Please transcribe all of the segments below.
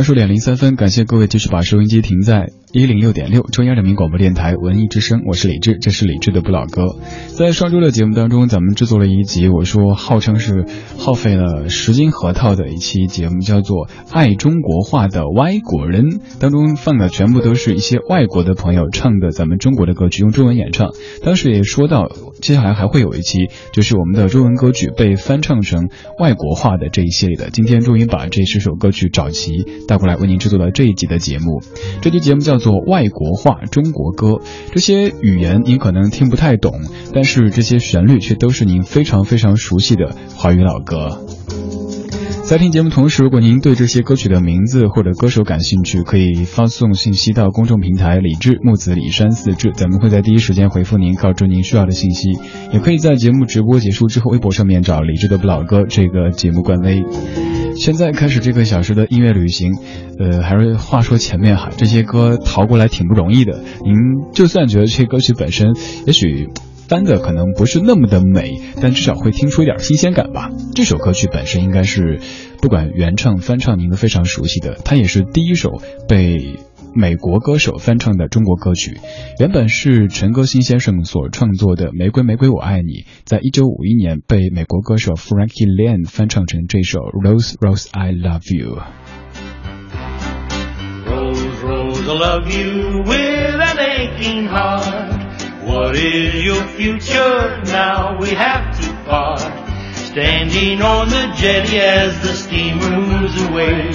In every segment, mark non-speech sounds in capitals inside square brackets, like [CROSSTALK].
二十点零三分，感谢各位继续把收音机停在一零六点六中央人民广播电台文艺之声，我是李志，这是李志的不老歌。在上周的节目当中，咱们制作了一集，我说号称是耗费了十斤核桃的一期节目，叫做《爱中国话的外国人》，当中放的全部都是一些外国的朋友唱的咱们中国的歌曲，用中文演唱。当时也说到，接下来还会有一期，就是我们的中文歌曲被翻唱成外国话的这一系列的。今天终于把这十首歌曲找齐。带过来为您制作了这一集的节目，这期节目叫做《外国话中国歌》，这些语言您可能听不太懂，但是这些旋律却都是您非常非常熟悉的华语老歌。在听节目同时，如果您对这些歌曲的名字或者歌手感兴趣，可以发送信息到公众平台“李志木子李山四志”，咱们会在第一时间回复您，告知您需要的信息。也可以在节目直播结束之后，微博上面找“李志的不老歌”这个节目官微。现在开始这个小时的音乐旅行，呃，还是话说前面哈，这些歌淘过来挺不容易的。您就算觉得这些歌曲本身，也许。翻的可能不是那么的美，但至少会听出一点新鲜感吧。这首歌曲本身应该是，不管原唱翻唱，您都非常熟悉的。它也是第一首被美国歌手翻唱的中国歌曲。原本是陈歌辛先生所创作的《玫瑰玫瑰我爱你》，在一九五一年被美国歌手 Frankie Lane 翻唱成这首《Rose Rose I Love You》。Rose Rose I love you with an aching heart. What is your future now? We have to part. Standing on the jetty as the steamer moves away.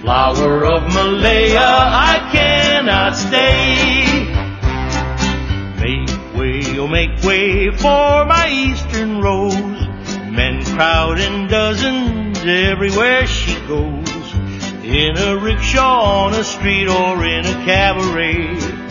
Flower of Malaya, I cannot stay. Make way, oh make way for my eastern rose. Men crowd in dozens everywhere she goes. In a rickshaw on a street or in a cabaret.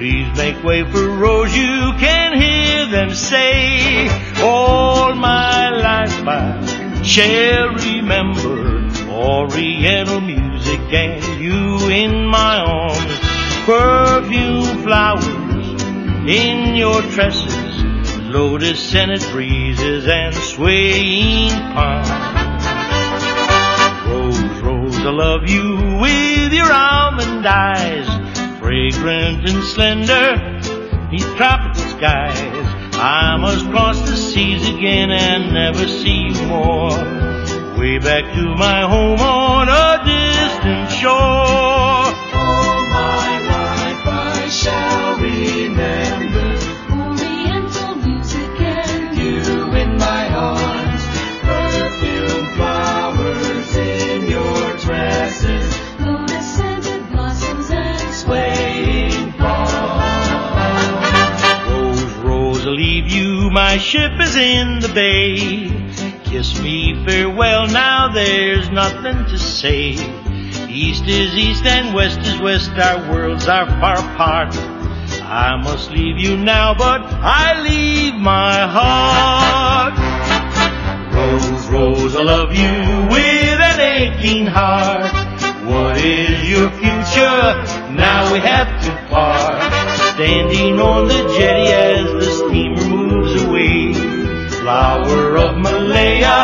Please make way for Rose, you can hear them say, all my life I shall remember Oriental music and you in my arms, perfume flowers in your tresses, lotus scented breezes and swaying palms. Rose, Rose, I love you with your almond eyes fragrant and slender, neath tropical skies. I must cross the seas again and never see you more. Way back to my home on a distant shore. My ship is in the bay. Kiss me farewell now, there's nothing to say. East is east and west is west, our worlds are far apart. I must leave you now, but I leave my heart. Rose, Rose, I love you with an aching heart. What is your future? Now we have to part. Standing on the jetty as the. Flower of Malaya,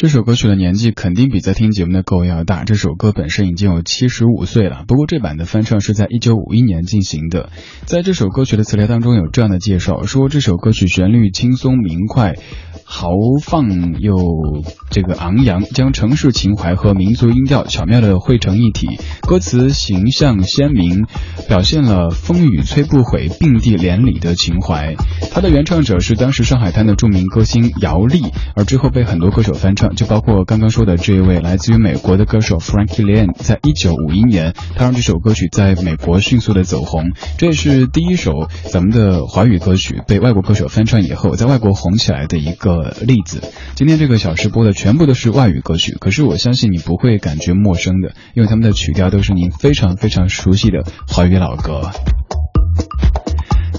这首歌曲的年纪肯定比在听节目的各位要大。这首歌本身已经有七十五岁了，不过这版的翻唱是在一九五一年进行的。在这首歌曲的词条当中有这样的介绍，说这首歌曲旋律轻松明快。豪放又这个昂扬，将城市情怀和民族音调巧妙的汇成一体，歌词形象鲜明，表现了风雨催不毁、并蒂连理的情怀。它的原唱者是当时上海滩的著名歌星姚丽，而之后被很多歌手翻唱。就包括刚刚说的这一位来自于美国的歌手 Frankie Lane，在一九五一年，他让这首歌曲在美国迅速的走红，这也是第一首咱们的华语歌曲被外国歌手翻唱以后，在外国红起来的一个例子。今天这个小时播的全部都是外语歌曲，可是我相信你不会感觉陌生的，因为他们的曲调都是您非常非常熟悉的华语老歌。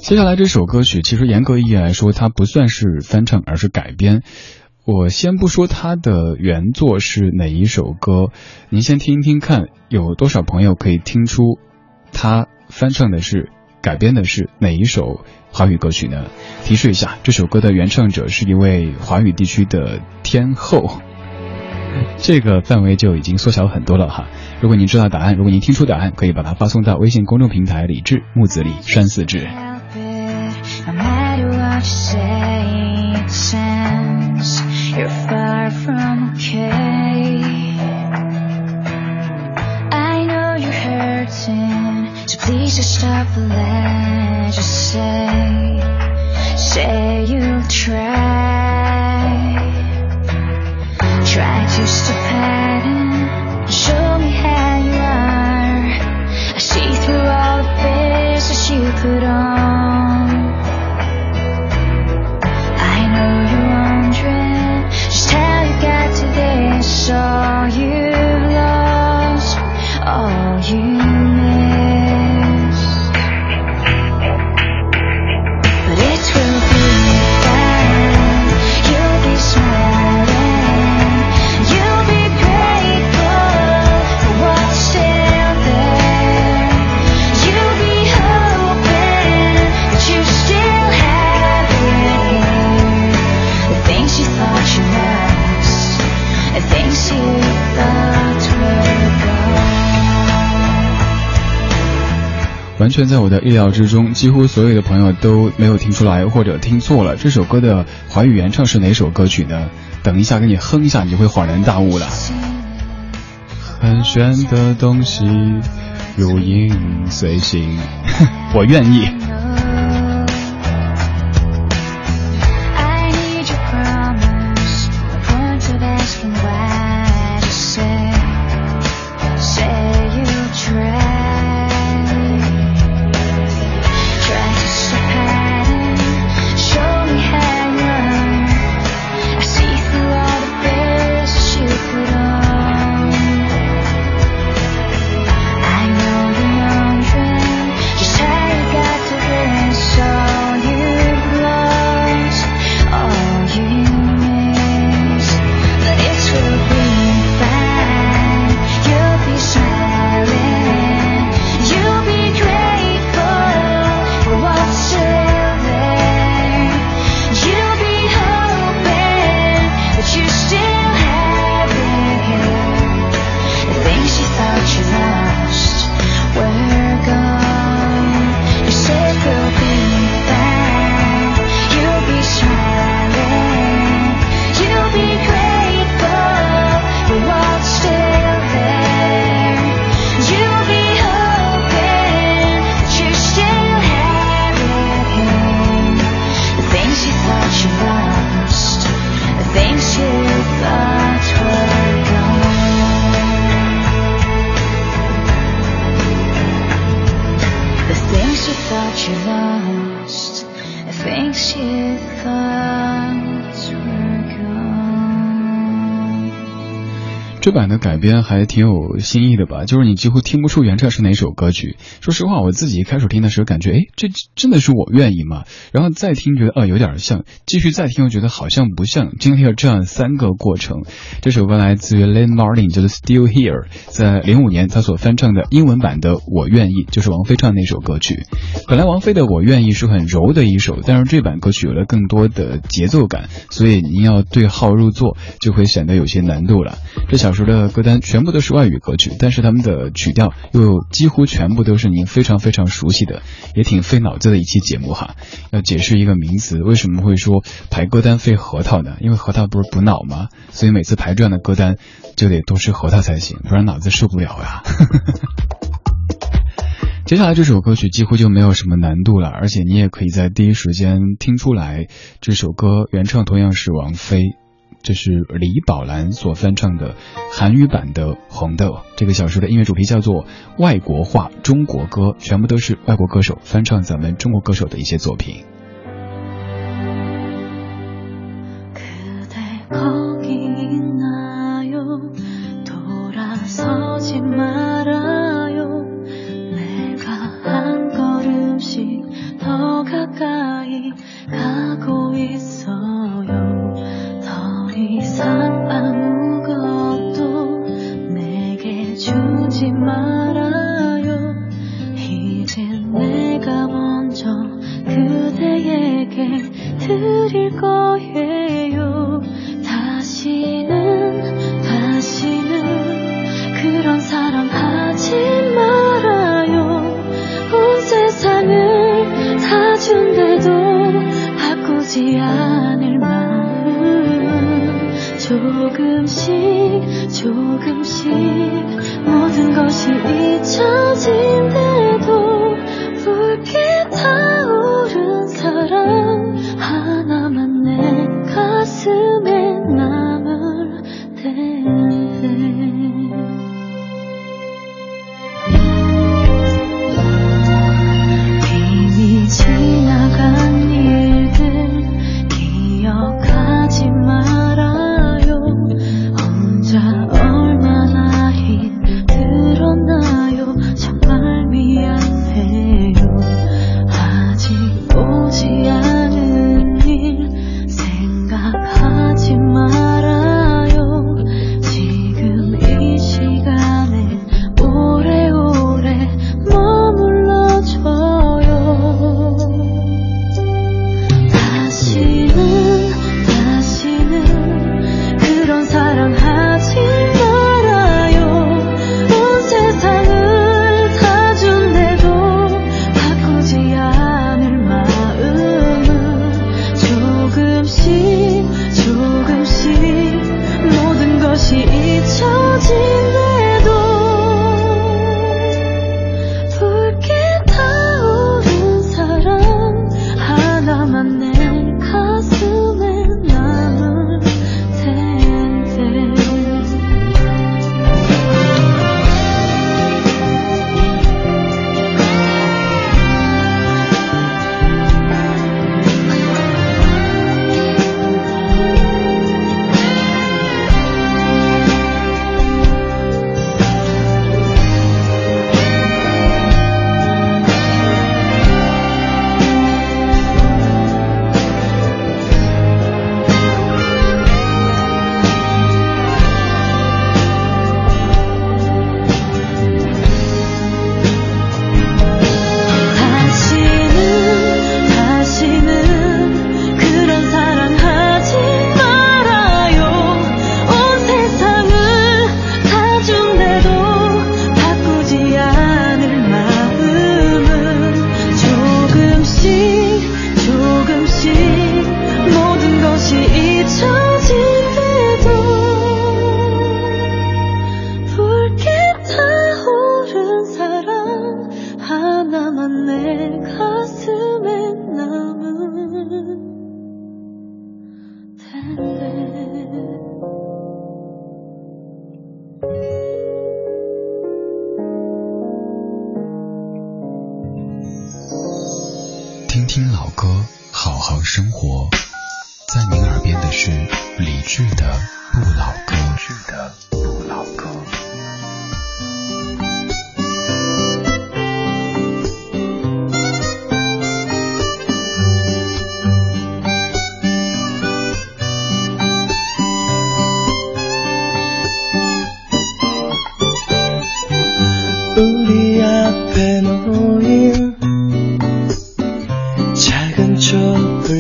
接下来这首歌曲，其实严格意义来说，它不算是翻唱，而是改编。我先不说它的原作是哪一首歌，您先听一听看，有多少朋友可以听出，它翻唱的是、改编的是哪一首华语歌曲呢？提示一下，这首歌的原唱者是一位华语地区的天后，这个范围就已经缩小很多了哈。如果您知道答案，如果您听出答案，可以把它发送到微信公众平台“李志木子李山四志”。No matter what you say, it sounds you're far from okay. I know you're hurting, so please just stop the lie. Just say, say you'll try. Try to stop hiding, show me how you are. I see through all the that you put on. shine. 全在我的意料之中，几乎所有的朋友都没有听出来或者听错了。这首歌的华语原唱是哪首歌曲呢？等一下给你哼一下，你就会恍然大悟了。很玄的东西，如影随形，[LAUGHS] 我愿意。版的改编还挺有新意的吧？就是你几乎听不出原唱是哪首歌曲。说实话，我自己一开始听的时候感觉，哎，这真的是我愿意吗？然后再听觉得，呃，有点像。继续再听又觉得好像不像。经历了这样三个过程，这首歌来自于 l a n Martin，叫做 Still Here，在零五年他所翻唱的英文版的《我愿意》，就是王菲唱那首歌曲。本来王菲的《我愿意》是很柔的一首，但是这版歌曲有了更多的节奏感，所以您要对号入座，就会显得有些难度了。这小说时的歌单全部都是外语歌曲，但是他们的曲调又几乎全部都是您非常非常熟悉的，也挺费脑子的一期节目哈。要解释一个名词，为什么会说排歌单费核桃呢？因为核桃不是补脑吗？所以每次排这样的歌单就得多吃核桃才行，不然脑子受不了呀。[LAUGHS] 接下来这首歌曲几乎就没有什么难度了，而且你也可以在第一时间听出来，这首歌原唱同样是王菲。这是李宝兰所翻唱的韩语版的《红豆》。这个小说的音乐主题叫做“外国话中国歌”，全部都是外国歌手翻唱咱们中国歌手的一些作品。 주지 말아요. 이젠 내가 먼저 그대에게 드릴 거예요. 다시는, 다시는 그런 사랑 하지 말아요. 온 세상을 다 준대도 바꾸지 않을 마음. 조금씩, 조금씩 모든 것이 잊혀진대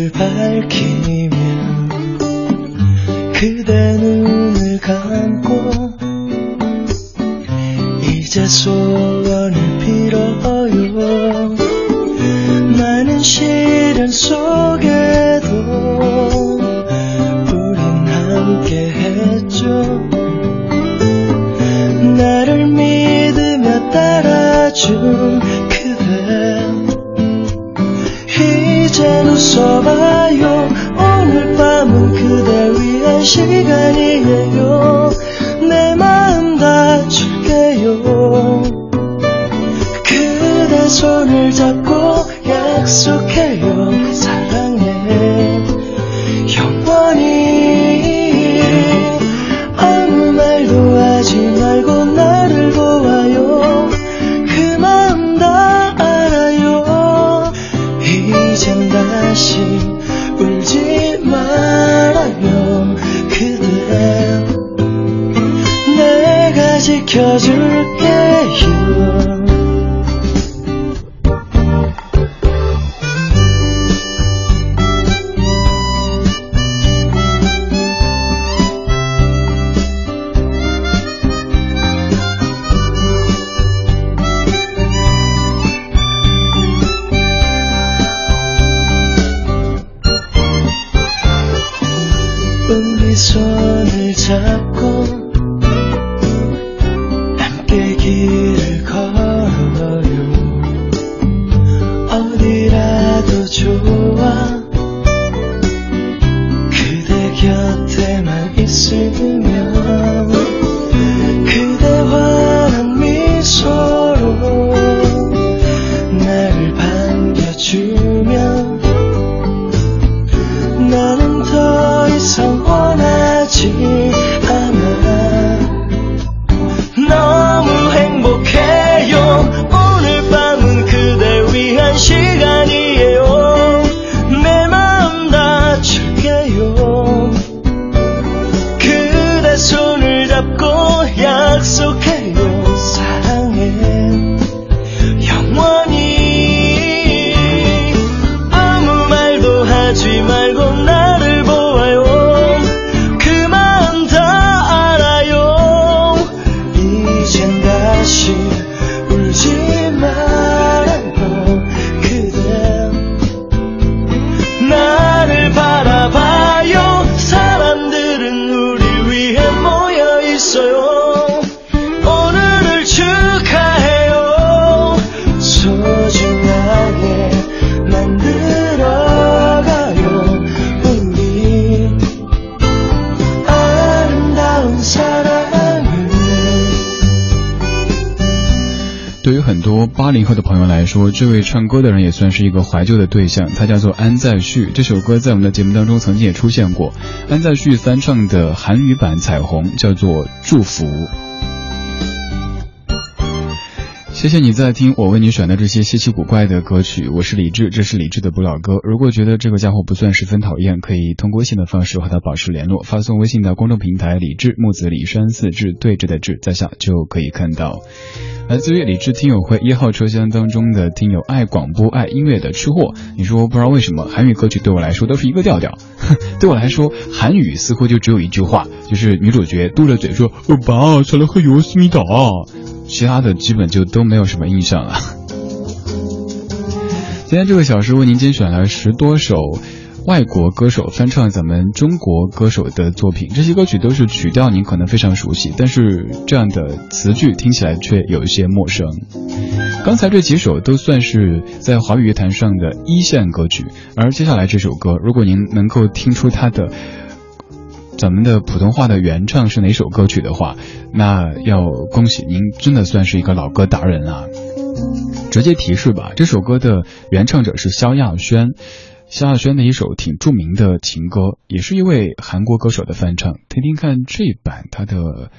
촛불 밝히면 그대 눈을 감고 이제 소원을 빌어요. 많은 시련 속에도 우린 함께 했죠. 나를 믿으며 따라준 이젠 웃어봐요. 오늘 밤은 그대 위한 시간이에요 很多八零后的朋友来说，这位唱歌的人也算是一个怀旧的对象，他叫做安在旭。这首歌在我们的节目当中曾经也出现过，安在旭翻唱的韩语版《彩虹》叫做《祝福》。谢谢你在听我为你选的这些稀奇古怪的歌曲我是李志这是李志的不老歌。如果觉得这个家伙不算十分讨厌可以通过信的方式和他保持联络发送微信到公众平台李志木子李山四志对峙的志在下就可以看到。来自于理智听友会一号车厢当中的听友爱广播爱音乐的吃货你说不知道为什么韩语歌曲对我来说都是一个调调。[LAUGHS] 对我来说韩语似乎就只有一句话就是女主角嘟着嘴说爸爸出来喝油思密达其他的基本就都没有什么印象了。[LAUGHS] 今天这个小时为您精选了十多首。外国歌手翻唱咱们中国歌手的作品，这些歌曲都是曲调您可能非常熟悉，但是这样的词句听起来却有一些陌生。刚才这几首都算是在华语乐坛上的一线歌曲，而接下来这首歌，如果您能够听出它的咱们的普通话的原唱是哪首歌曲的话，那要恭喜您，真的算是一个老歌达人啊！直接提示吧，这首歌的原唱者是萧亚轩。萧亚轩的一首挺著名的情歌，也是一位韩国歌手的翻唱。听听看这版他的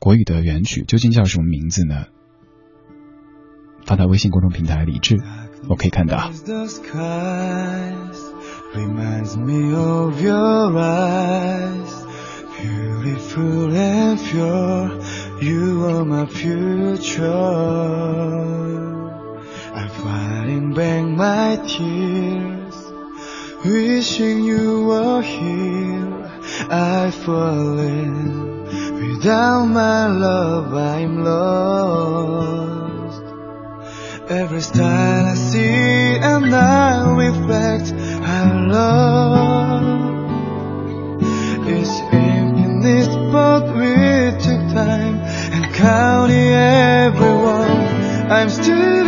国语的原曲究竟叫什么名字呢？发到微信公众平台李智，我可以看到。Beautiful and pure. You are my future. I'm fighting back my tears, wishing you were here. I've fallen without my love. I'm lost. Every style I see and I reflect our love infinite we took time and counting everyone. I'm still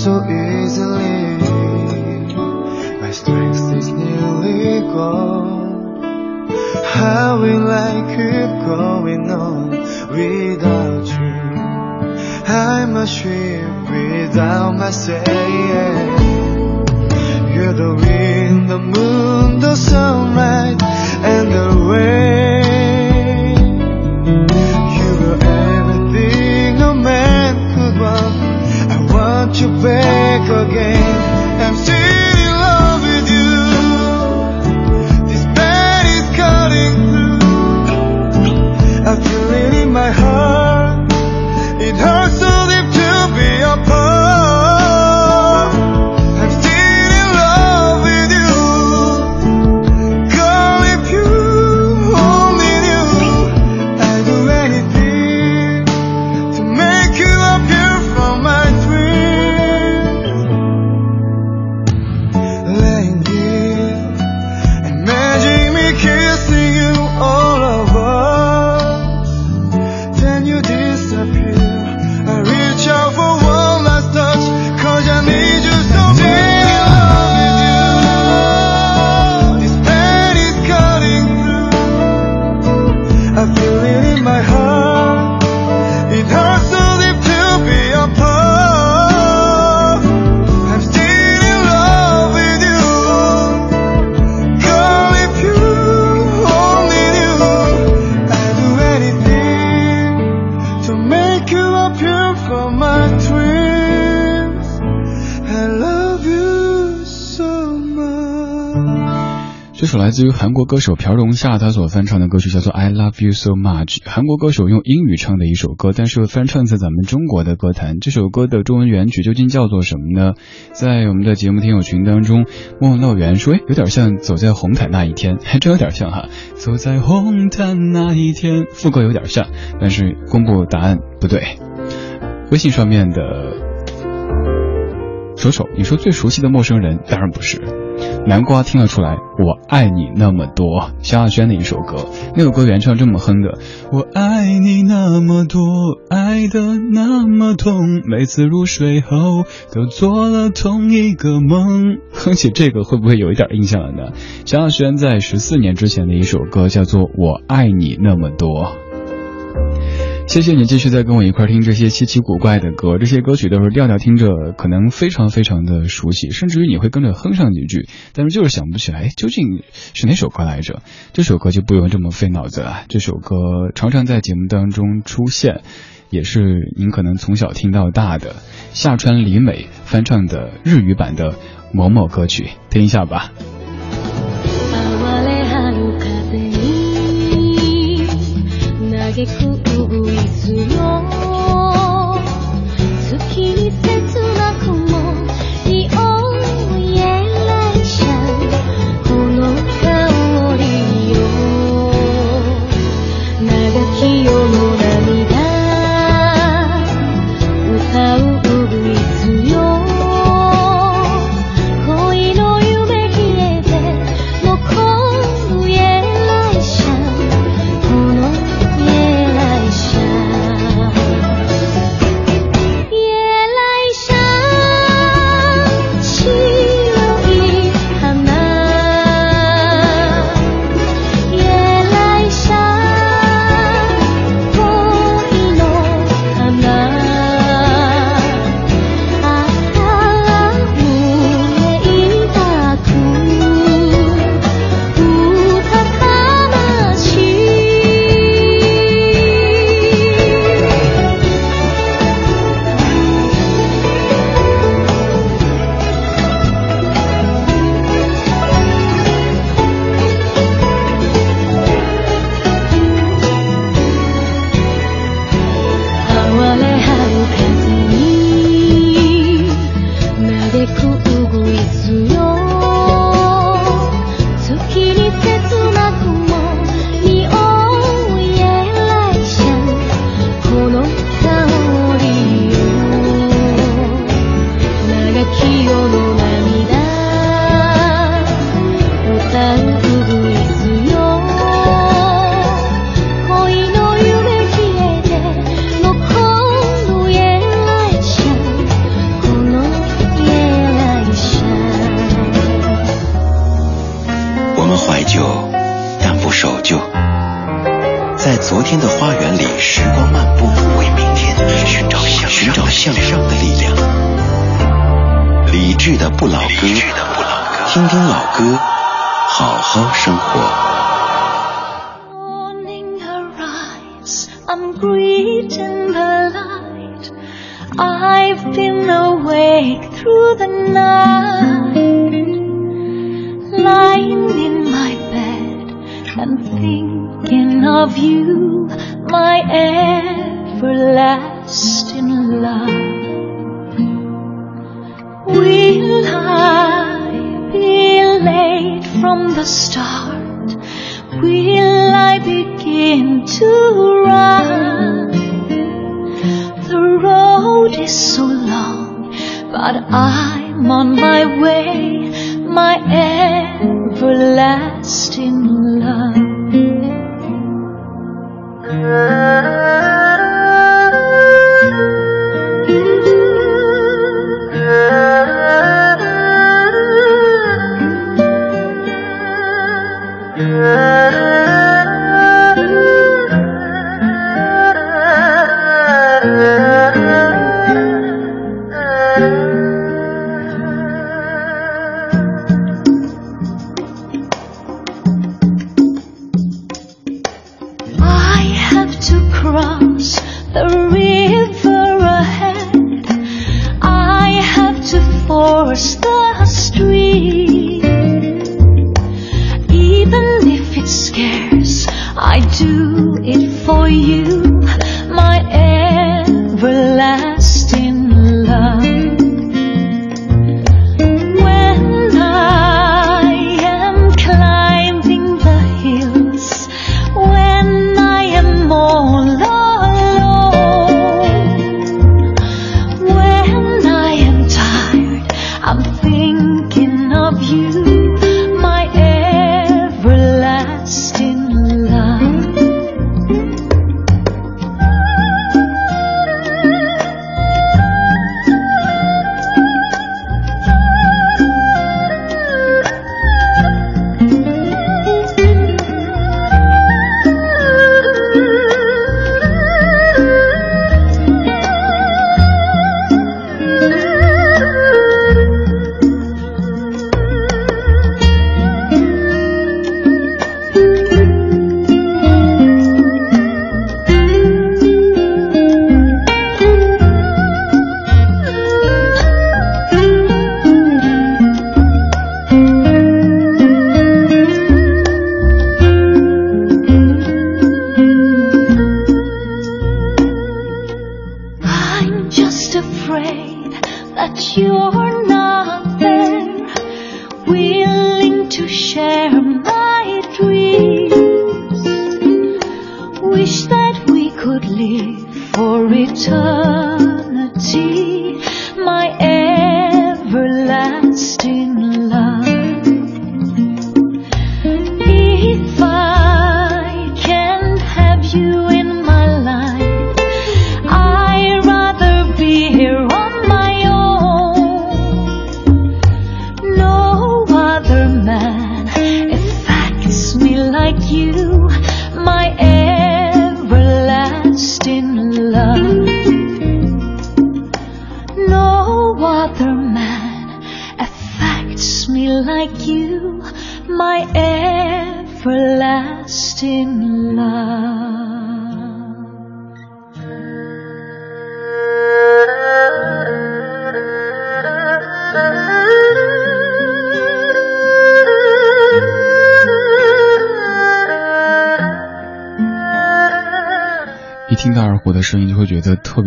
so easily? My strength is nearly gone. How will I keep going on without you? I'm a ship without my sail. You're the wind, the moon, 来自于韩国歌手朴荣夏他所翻唱的歌曲叫做《I Love You So Much》。韩国歌手用英语唱的一首歌，但是翻唱在咱们中国的歌坛。这首歌的中文原曲究竟叫做什么呢？在我们的节目听友群当中，莫乐园说，哎有点像走在红毯那一天，还真有点像哈。走在红毯那一天，副歌有点像，但是公布答案不对。微信上面的手手，你说最熟悉的陌生人，当然不是。南瓜听得出来，我爱你那么多，萧亚轩的一首歌，那首歌原唱这么哼的，我爱你那么多，爱的那么痛，每次入睡后都做了同一个梦。哼起这个会不会有一点印象了呢？萧亚轩在十四年之前的一首歌叫做《我爱你那么多》。谢谢你继续在跟我一块听这些稀奇古怪的歌，这些歌曲都是调调听着可能非常非常的熟悉，甚至于你会跟着哼上几句，但是就是想不起来究竟是哪首歌来着。这首歌就不用这么费脑子了，这首歌常常在节目当中出现，也是您可能从小听到大的夏川里美翻唱的日语版的某某歌曲，听一下吧。哀れ春歌，好好生活。 Morning arise, I'm greeting the light. I've been awake through the night, lying in my bed and thinking of you, my everlasting love. Will I be late From the start? Will I begin to run? The road is so long, but I'm on my way, my everlasting I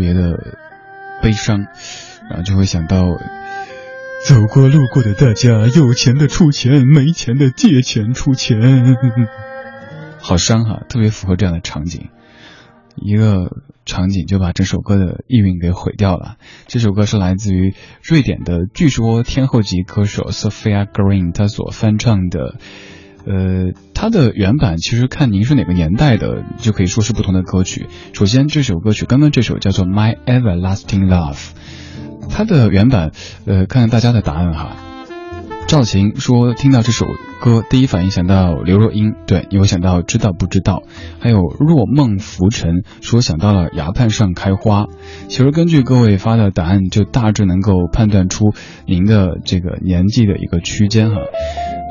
别的悲伤，然后就会想到，走过路过的大家，有钱的出钱，没钱的借钱出钱，好伤哈，特别符合这样的场景。一个场景就把整首歌的意蕴给毁掉了。这首歌是来自于瑞典的，据说天后级歌手 Sophia Green 她所翻唱的。呃，它的原版其实看您是哪个年代的，就可以说是不同的歌曲。首先这首歌曲，刚刚这首叫做《My Everlasting Love》，它的原版，呃，看看大家的答案哈。赵晴说，听到这首歌，第一反应想到刘若英，对，你会想到知道不知道？还有若梦浮沉说想到了崖畔上开花。其实根据各位发的答案，就大致能够判断出您的这个年纪的一个区间哈。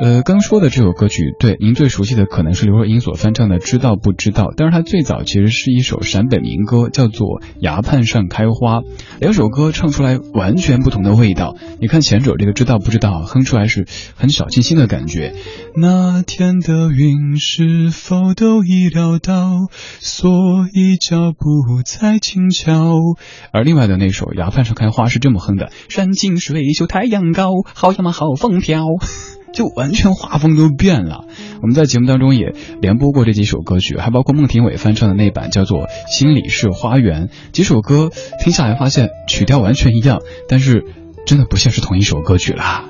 呃，刚说的这首歌曲，对您最熟悉的可能是刘若英所翻唱的《知道不知道》，但是它最早其实是一首陕北民歌，叫做《崖畔上开花》。两首歌唱出来完全不同的味道。你看前者这个《知道不知道》，哼出来是很小清新的感觉。那天的云是否都已料到，所以脚步才轻巧。而另外的那首《崖畔上开花》是这么哼的：山清水秀太阳高，好呀嘛好风飘。[LAUGHS] 就完全画风都变了。我们在节目当中也连播过这几首歌曲，还包括孟庭苇翻唱的那版叫做《心里是花园》。几首歌听下来发现曲调完全一样，但是真的不像是同一首歌曲啦。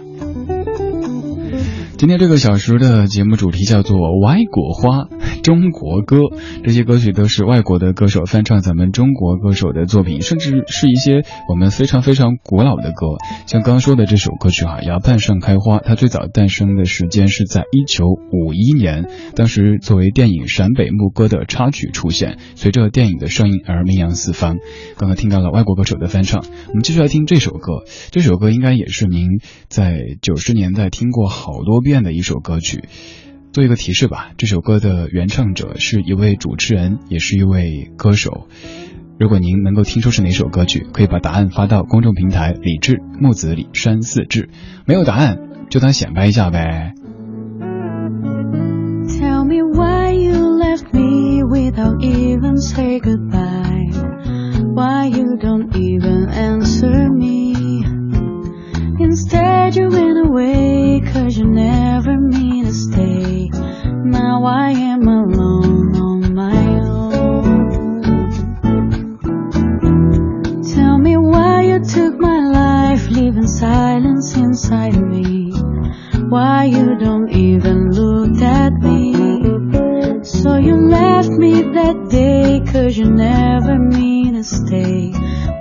今天这个小时的节目主题叫做《歪果花》，中国歌。这些歌曲都是外国的歌手翻唱咱们中国歌手的作品，甚至是一些我们非常非常古老的歌。像刚刚说的这首歌曲哈，《崖畔上开花》，它最早诞生的时间是在一九五一年，当时作为电影《陕北牧歌》的插曲出现，随着电影的上映而名扬四方。刚刚听到了外国歌手的翻唱，我们继续来听这首歌。这首歌应该也是您在九十年代听过好多遍的一首歌曲。做一个提示吧，这首歌的原唱者是一位主持人，也是一位歌手。如果您能够听出是哪首歌曲，可以把答案发到公众平台“李志木子李山四志”。没有答案就当显摆一下呗。Tell me why you left me without even say goodbye. Why you don't even answer me. Instead you went away cause you never mean to stay. Now I am alone on my own. Tell me why you took my life, leaving silence inside me. Why you don't even look at me. So you left me that day cause you never mean to stay.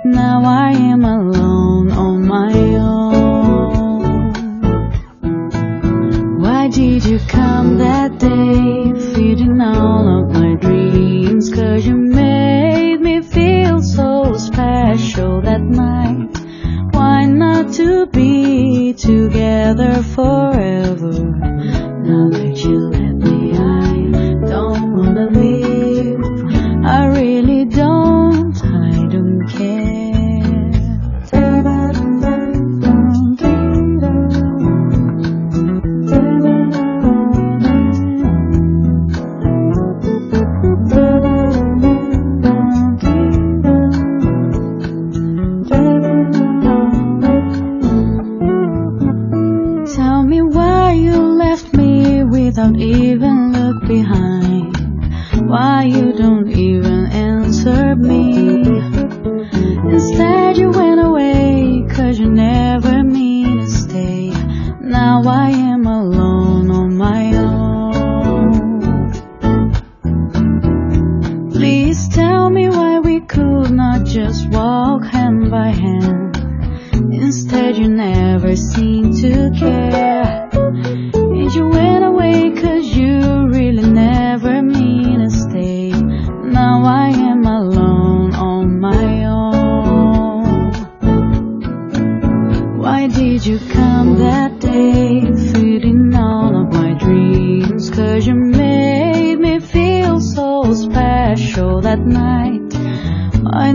Now I am alone on my own. Did you come that day, feeding all of my dreams? Cause you made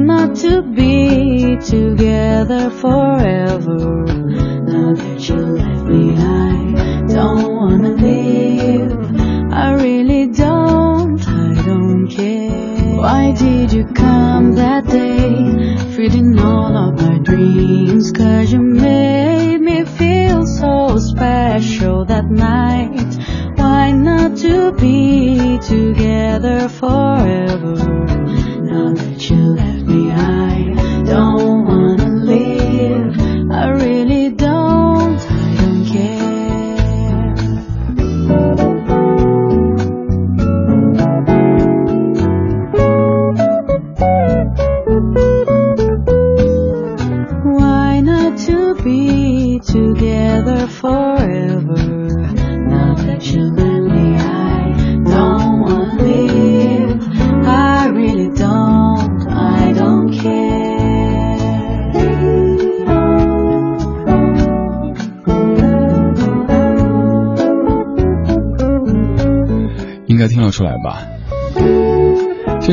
not to be together forever? Now that you left me, I don't wanna live. I really don't, I don't care. Why did you come that day, feeding all of my dreams? Cause you made me feel so special that night. Why not to be together forever? Now that you left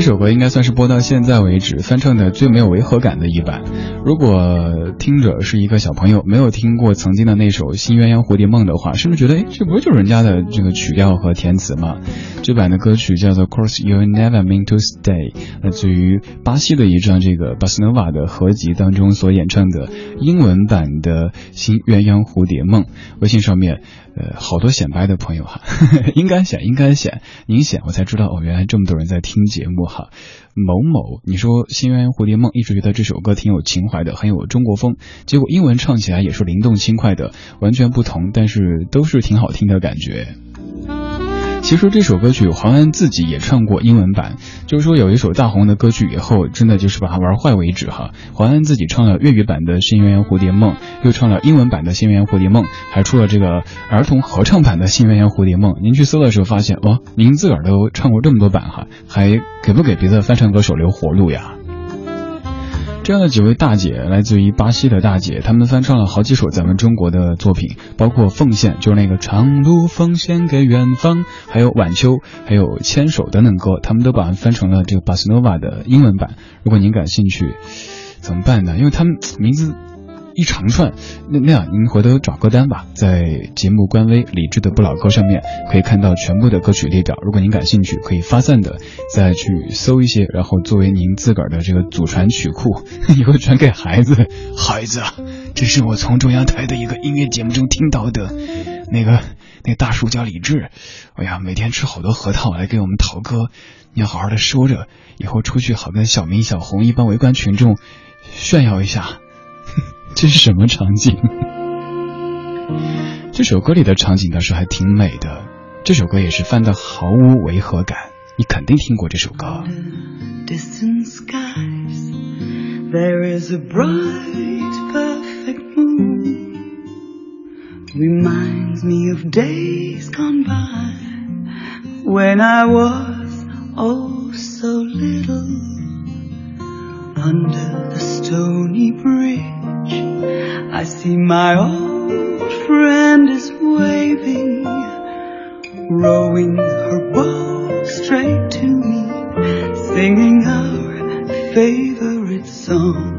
这首歌应该算是播到现在为止翻唱的最没有违和感的一版。如果听者是一个小朋友，没有听过曾经的那首《新鸳鸯蝴蝶梦》的话，是不是觉得，哎，这不就是人家的这个曲调和填词吗？这版的歌曲叫做《Course You Never Mean to Stay》，来自于巴西的一张这个巴斯诺瓦的合集当中所演唱的英文版的《新鸳鸯蝴蝶梦》。微信上面，呃，好多显摆的朋友哈，[LAUGHS] 应该显，应该显，您显，我才知道哦，原来这么多人在听节目哈。某某，你说《新鸳鸯蝴蝶梦》一直觉得这首歌挺有情怀的，很有中国风，结果英文唱起来也是灵动轻快的，完全不同，但是都是挺好听的感觉。其实这首歌曲黄安自己也唱过英文版，就是说有一首大红的歌曲以后，真的就是把它玩坏为止哈。黄安自己唱了粤语版的《新鸳鸯蝴蝶梦》，又唱了英文版的《新鸳鸯蝴蝶梦》，还出了这个儿童合唱版的《新鸳鸯蝴蝶梦》。您去搜的时候发现，哇，您自个儿都唱过这么多版哈，还给不给别的翻唱歌手留活路呀？这样的几位大姐，来自于巴西的大姐，她们翻唱了好几首咱们中国的作品，包括《奉献》，就是那个长路奉献给远方，还有《晚秋》，还有《牵手》等等歌，她们都把它翻成了这个巴斯诺瓦的英文版。如果您感兴趣，怎么办呢？因为他们名字。一长串，那那样您回头找歌单吧，在节目官微“理智的不老歌”上面可以看到全部的歌曲列表。如果您感兴趣，可以发散的再去搜一些，然后作为您自个儿的这个祖传曲库，[LAUGHS] 以后传给孩子。孩子啊，这是我从中央台的一个音乐节目中听到的，那个那个大叔叫李志，哎呀，每天吃好多核桃来给我们淘歌，你要好好的收着，以后出去好跟小明、小红一般围观群众炫耀一下。这是什么场景？[LAUGHS] 这首歌里的场景倒是还挺美的。这首歌也是翻的毫无违和感，你肯定听过这首歌。Under the stony bridge, I see my old friend is waving, rowing her boat straight to me singing our favorite song.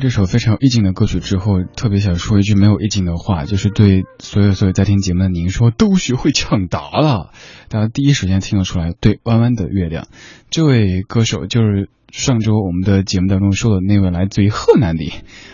这首非常有意境的歌曲之后，特别想说一句没有意境的话，就是对所有所有在听节目的您说，都学会抢答了。大家第一时间听得出来，对，弯弯的月亮，这位歌手就是上周我们的节目当中说的那位来自于河南的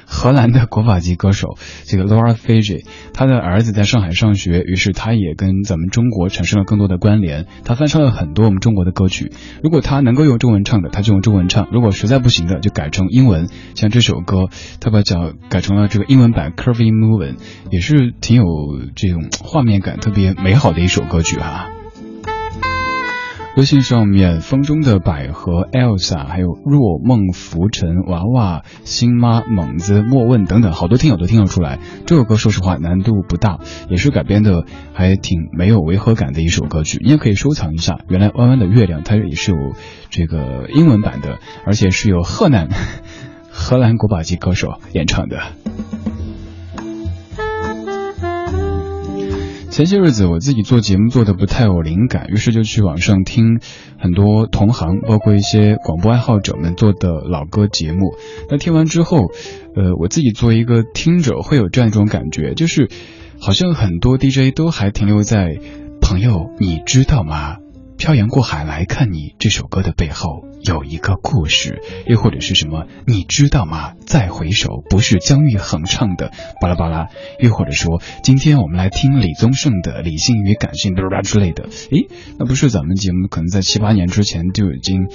荷兰的国宝级歌手，这个 Laura Fiji，他的儿子在上海上学，于是他也跟咱们中国产生了更多的关联。他翻唱了很多我们中国的歌曲，如果他能够用中文唱的，他就用中文唱；如果实在不行的，就改成英文。像这首歌，他把脚改成了这个英文版 Curvy Moving，也是挺有这种画面感、特别美好的一首歌曲哈、微信上面，风中的百合、Elsa，还有若梦浮沉、娃娃、星妈、猛子、莫问等等，好多听友都听得出来，这首歌说实话难度不大，也是改编的还挺没有违和感的一首歌曲，你也可以收藏一下。原来弯弯的月亮它也是有这个英文版的，而且是由河南荷兰国宝级歌手演唱的。前些日子我自己做节目做的不太有灵感，于是就去网上听很多同行，包括一些广播爱好者们做的老歌节目。那听完之后，呃，我自己作为一个听者会有这样一种感觉，就是好像很多 DJ 都还停留在“朋友，你知道吗？漂洋过海来看你”这首歌的背后有一个故事，又或者是什么？你知道吗？再回首，不是姜育恒唱的巴拉巴拉，又或者说，今天我们来听李宗盛的《理性与感性》巴拉之类的。诶，那不是咱们节目可能在七八年之前就已经。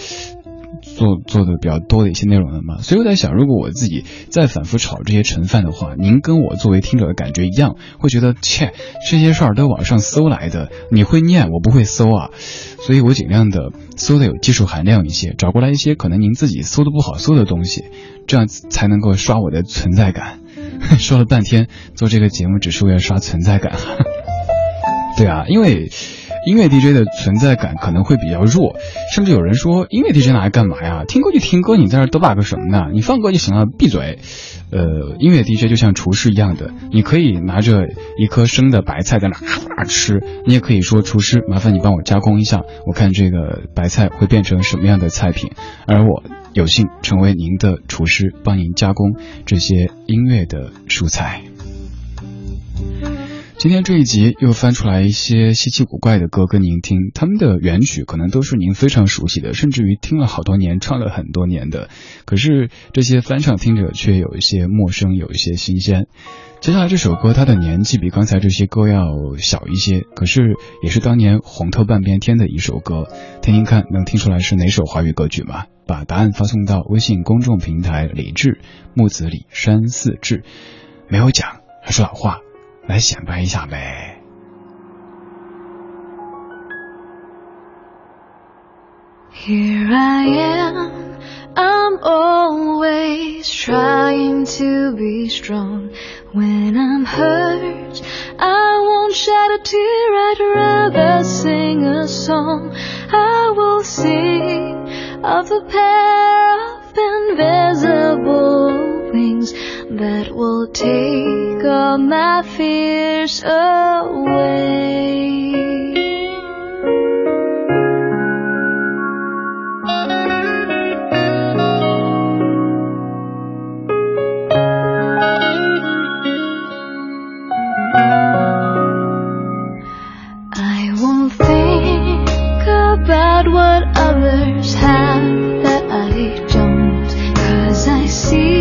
做做的比较多的一些内容了嘛，所以我在想，如果我自己再反复炒这些陈饭的话，您跟我作为听者的感觉一样，会觉得切，这些事儿都网上搜来的，你会念，我不会搜啊，所以我尽量的搜的有技术含量一些，找过来一些可能您自己搜的不好搜的东西，这样才能够刷我的存在感。[LAUGHS] 说了半天，做这个节目只是为了刷存在感。[LAUGHS] 对啊，因为。音乐 DJ 的存在感可能会比较弱，甚至有人说音乐 DJ 拿来干嘛呀？听歌就听歌，你在这嘚吧个什么呢？你放歌就行了，闭嘴。呃，音乐 DJ 就像厨师一样的，你可以拿着一颗生的白菜在那啊 [LAUGHS] 吃，你也可以说厨师，麻烦你帮我加工一下，我看这个白菜会变成什么样的菜品，而我有幸成为您的厨师，帮您加工这些音乐的蔬菜。今天这一集又翻出来一些稀奇古怪的歌跟您听，他们的原曲可能都是您非常熟悉的，甚至于听了好多年、唱了很多年的。可是这些翻唱听着却有一些陌生，有一些新鲜。接下来这首歌，它的年纪比刚才这些歌要小一些，可是也是当年红透半边天的一首歌。听听看，能听出来是哪首华语歌曲吗？把答案发送到微信公众平台“李志木子李山寺志”，没有讲，还是老话。来显摆一下呗。 Here I am, I'm always trying to be strong. When I'm hurt, I won't shed a tear, I'd rather sing a song. I will sing of the pair of invisible wings that will take all my fears away. I won't think about what others have that I don't. Cause I see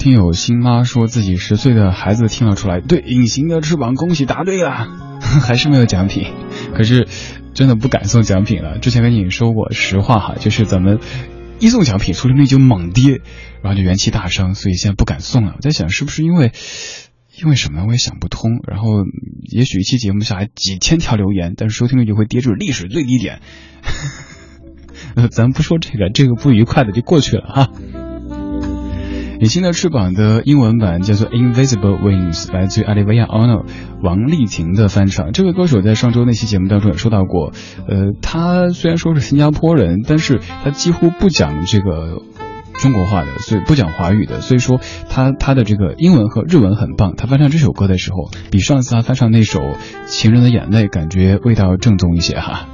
听友新妈说自己十岁的孩子听了出来，对，隐形的翅膀，恭喜答对了，[LAUGHS] 还是没有奖品，可是真的不敢送奖品了。之前跟你说过实话哈，就是咱们一送奖品出勤率就猛跌，然后就元气大伤，所以现在不敢送了。我在想是不是因为 [LAUGHS] 因为什么我也想不通，然后也许一期节目下来几千条留言，但是收听率就会跌至历史最低点。[LAUGHS] 咱不说这个，这个不愉快的就过去了哈。隐形的翅膀的英文版叫做《Invisible Wings》，来自于 Olivia Ono 王丽婷的翻唱。这位歌手在上周那期节目当中也说到过，呃，他虽然说是新加坡人，但是他几乎不讲这个中国话的，所以不讲华语的，所以说他他的这个英文和日文很棒。他翻唱这首歌的时候，比上次他翻唱那首《情人的眼泪》感觉味道正宗一些哈。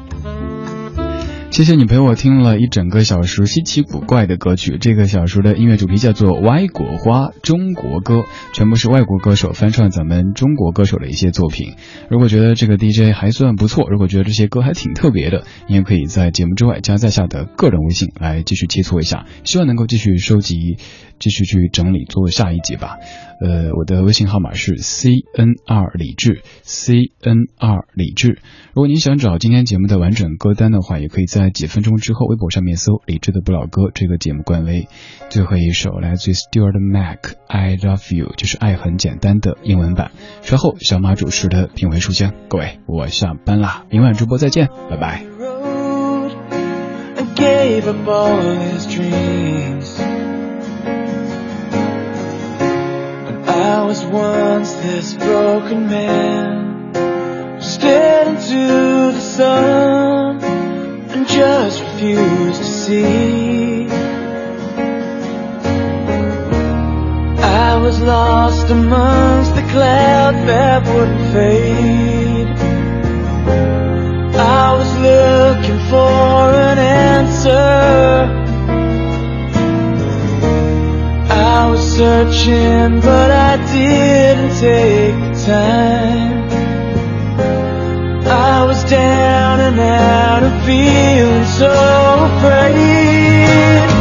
谢谢你陪我听了一整个小时稀奇古怪的歌曲。这个小时的音乐主题叫做《歪果花中国歌》，全部是外国歌手翻唱咱们中国歌手的一些作品。如果觉得这个 DJ 还算不错，如果觉得这些歌还挺特别的，你也可以在节目之外加在下的个人微信来继续切磋一下，希望能够继续收集。继续去整理做下一集吧。呃，我的微信号码是 C N R 李志 C N R 李志。如果您想找今天节目的完整歌单的话，也可以在几分钟之后微博上面搜“李志的不老歌”这个节目官微。最后一首来自于 Stuart Mac，《I Love You》，就是爱很简单的英文版。稍后小马主持的品味书香，各位，我下班啦，明晚直播再见，拜拜。I was once this broken man stared into the sun and just refused to see. I was lost amongst the clouds that wouldn't fade. I was looking for an answer. Searching, but I didn't take the time. I was down and out and feeling so afraid.